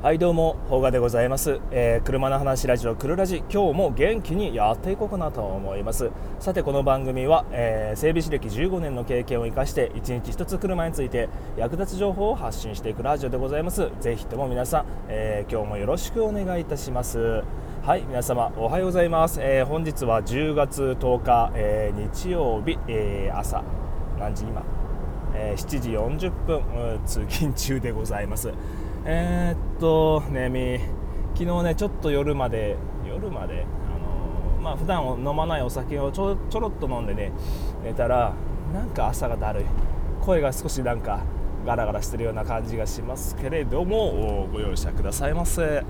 はいどうも、ほうがでございます、えー、車の話ラジオくるラジ。今日も元気にやっていこうかなと思います。さてこの番組は、えー、整備士歴15年の経験を生かして1日1つ車について役立つ情報を発信していくラジオでございます。ぜひとも皆さん、えー、今日もよろしくお願いいたします。はい皆様おはようございます、え本日は10月10日、え日曜日、え朝何時今、え7時40分通勤中でございます。えー、っとねみ昨日ねちょっと夜まで夜まであのー、まあ普段飲まないお酒をちょちょろっと飲んでね寝たらなんか朝がだるい。声が少しなんかガラガラしてるような感じがしますけれどもご容赦くださいませ。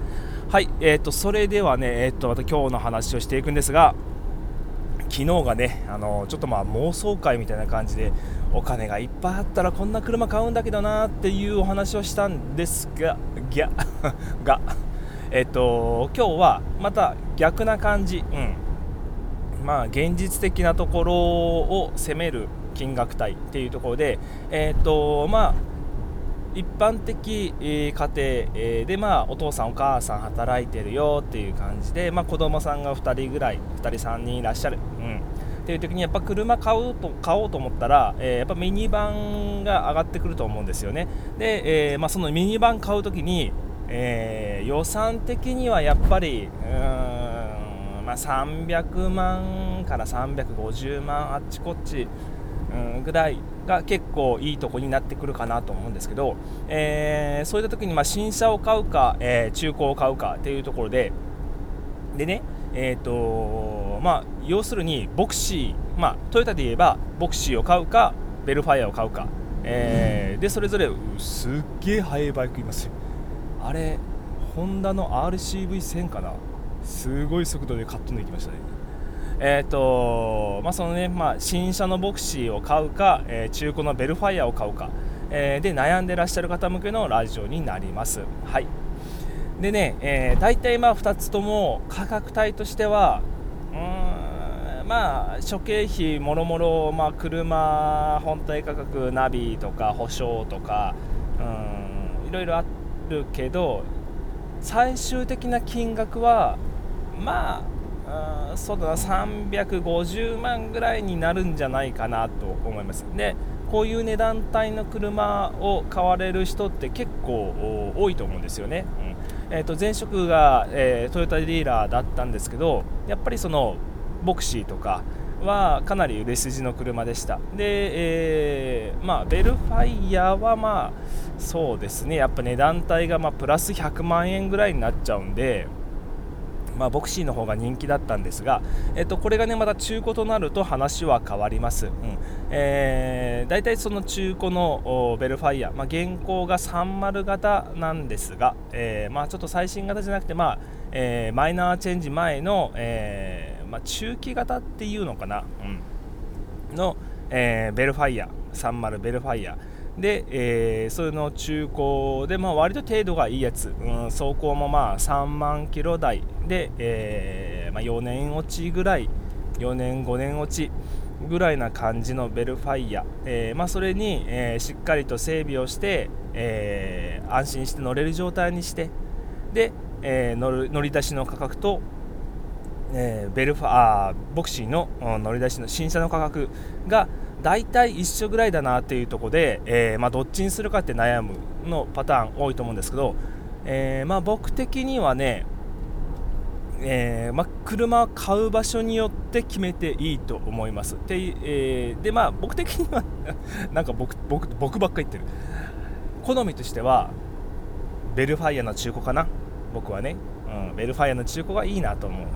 はいえーと、それではねえーとまた今日の話をしていくんですが昨日がねあのちょっとまあ妄想会みたいな感じでお金がいっぱいあったらこんな車買うんだけどなっていうお話をしたんですがギャ がえっと今日はまた逆な感じうん。まあ現実的なところを攻める金額帯っていうところでえっとまあ一般的、家庭、で、まあ、お父さんお母さん働いてるよっていう感じで、まあ、子供さんが2人ぐらい2人3人いらっしゃる、うん、っていう時にやっぱ車買うと買おうと思ったら、えー、やっぱミニバンが上がってくると思うんですよね。で、えー、まあ、そのミニバン買う時に、えー、予算的にはやっぱりうーん、まあ、300万から350万あっちこっち、うん、ぐらいが結構いいとこになってくるかなと思うんですけど、えそういった時にま新車を買うか、え中古を買うかっていうところででねえーとまあ、要するにボクシー、まあ、トヨタで言えばボクシーを買うかベルファイアを買うか、えー、でそれぞれすっげえ速いバイクいますよ。あれホンダの RCV1000 かな？すごい速度でカット抜きましたねえーとまあそのねまあ、新車のボクシーを買うか、えー、中古のベルファイアを買うか、えー、で悩んでらっしゃる方向けのラジオになります。はいでね、えー、大体まあ2つとも価格帯としてはうんまあ諸経費もろもろ、まあ、車本体価格ナビとか保証とかうんいろいろあるけど最終的な金額はまあそうだな350万ぐらいになるんじゃないかなと思います。でこういう値段帯の車を買われる人って結構多いと思うんですよね、うん。えー、と前職が、えー、トヨタディーラーだったんですけどやっぱりそのボクシーとかはかなり売れ筋の車でした。で、えー、まあ、ベルファイヤーはまあそうですね。やっぱ値段帯がまプラス100万円ぐらいになっちゃうんでまあ、ボクシーの方が人気だったんですが、えっと、これがねまた中古となると話は変わります、うん。えー、大体その中古のベルファイア、まあ、現行が30型なんですが、えーまあ、ちょっと最新型じゃなくて、まあえー、マイナーチェンジ前の、えまあ、中期型っていうのかな、うん、の、えー、ベルファイア。30ベルファイア。で、えー、それの中古で、まあ、割と程度がいいやつ、うん、走行もまあ3万キロ台。で、えーまあ、4年落ちぐらい。4年5年落ちぐらいな感じのベルファイア、えーまあ、それに、え、しっかりと整備をして、え、安心して乗れる状態にして。で、え、乗る乗り出しの価格とえー、ベルファあボクシーの乗り出しの新車の価格が大体一緒ぐらいだなっていうところで、えー、まあ、どっちにするかって悩むのパターン多いと思うんですけど、えー、まあ、僕的にはね、えー、まあ、車を買う場所によって決めていいと思います。で、えでまあ、僕的には なんか僕僕僕ばっか言ってる好みとしてはベルファイアの中古かな？僕はね、うん、ベルファイアの中古がいいなと思う。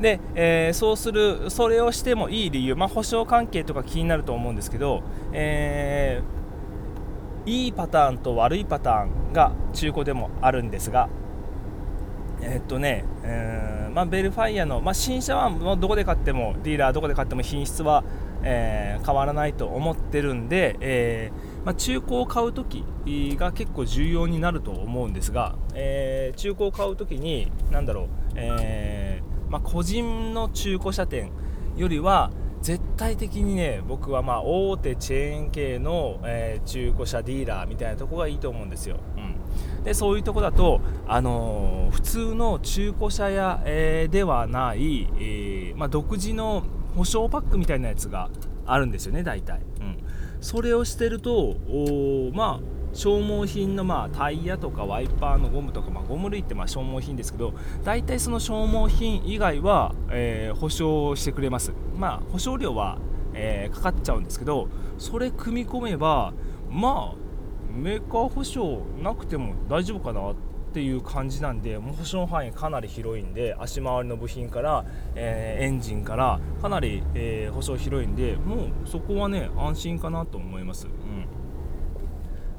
で、えー、そうするそれをしてもいい理由、まあ、保証関係とか気になると思うんですけど、えー、いいパターンと悪いパターンが中古でもあるんですがえー、っとね、えー、まあ、ベルファイアの、まあ、新車はどこで買ってもディーラーどこで買っても品質は、えー、変わらないと思ってるんで、えまあ、中古を買う時が結構重要になると思うんですが、え中古を買う時に何だろう、えーまあ、個人の中古車店よりは絶対的にね僕はま大手チェーン系の、えー、中古車ディーラーみたいなとこがいいと思うんですよ、うん、でそういうとこだと、あのー、普通の中古車屋、えー、ではない、えまあ、独自の保証パックみたいなやつがあるんですよね大体、うん、それをしてるとまあ消耗品のまあタイヤとかワイパーのゴムとか、まあ、ゴム類ってまあ消耗品ですけど大体その消耗品以外は、えー、保証してくれます。まあ保証料は、えー、かかっちゃうんですけどそれ組み込めばまあメーカー保証なくても大丈夫かなっていう感じなんでもう保証範囲かなり広いんで足回りの部品から、えー、エンジンからかなり、えー、保証広いんでもうそこはね安心かなと思います、うん、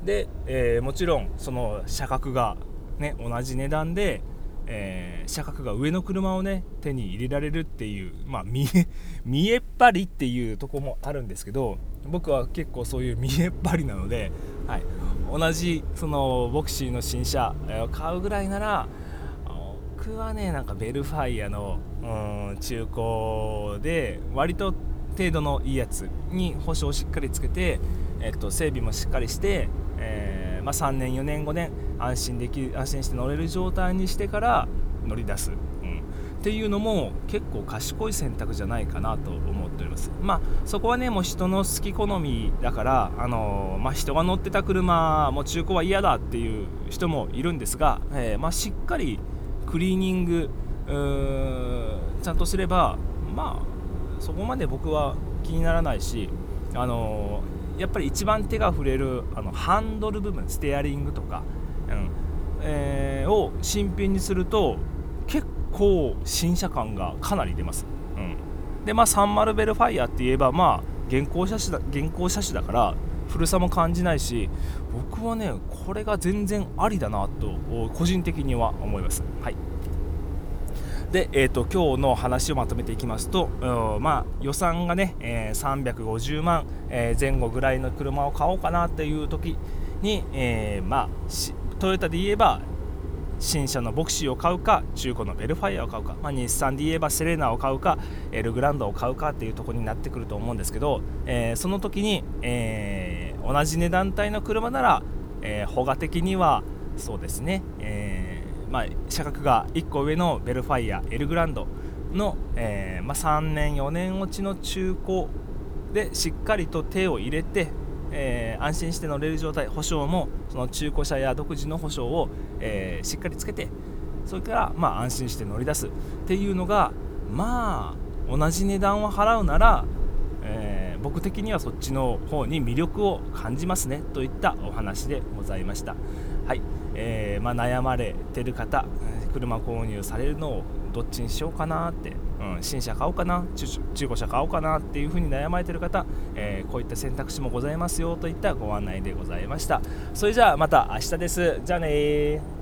で、えー、もちろんその車格がね同じ値段でえー、車格が上の車をね手に入れられるっていう、まあ、見え 見えっ張りっていうとこもあるんですけど僕は結構そういう見えっ張りなので、はい、同じそのボクシーの新車を買うぐらいなら僕はねなんかベルファイアのうん中古で割と程度のいいやつに保証をしっかりつけて、えっと、整備もしっかりして、まあ、3年4年5年安心できる安心して乗れる状態にしてから乗り出す、うん、っていうのも結構賢い選択じゃないかなと思っております。まあそこはねもう人の好き好みだからあのー、まあ、人が乗ってた車も中古は嫌だっていう人もいるんですが、えー、まあ、しっかりクリーニングちゃんとすればまあそこまで僕は気にならないしあのー、やっぱり一番手が触れるあのハンドル部分ステアリングとかうん。えー、を新品にすると結構新車感がかなり出ます、うん、でまあ30ベルファイアって言えばまあ現行車種だ現行車種だから古さも感じないし僕はねこれが全然ありだなと個人的には思います。はい。で、えーと、今日の話をまとめていきますと、まあ、予算がね、えー、350万、えー、前後ぐらいの車を買おうかなっていう時に、えー、まあ、トヨタで言えば新車のボクシーを買うか中古のベルファイアを買うか、まあ、日産で言えばセレーナを買うかエルグランドを買うかっていうところになってくると思うんですけど、えー、その時に、えー、同じ値段帯の車なら、えー、保画的にはそうですね、えーまあ、車格が1個上のベルファイアエルグランドの、えーまあ、3年4年落ちの中古でしっかりと手を入れてえー、安心して乗れる状態保証もその中古車や独自の保証を、えー、しっかりつけてそれから、まあ、安心して乗り出すっていうのがまあ同じ値段を払うなら、え、僕的にはそっちの方に魅力を感じますねといったお話でございました。えーまあ、悩まれてる方車購入されるのをどっちにしようかなって、うん、新車買おうかな中古車買おうかなっていうふうに悩まれてる方、えー、こういった選択肢もございますよといったご案内でございました。それじゃあまた明日です。じゃあね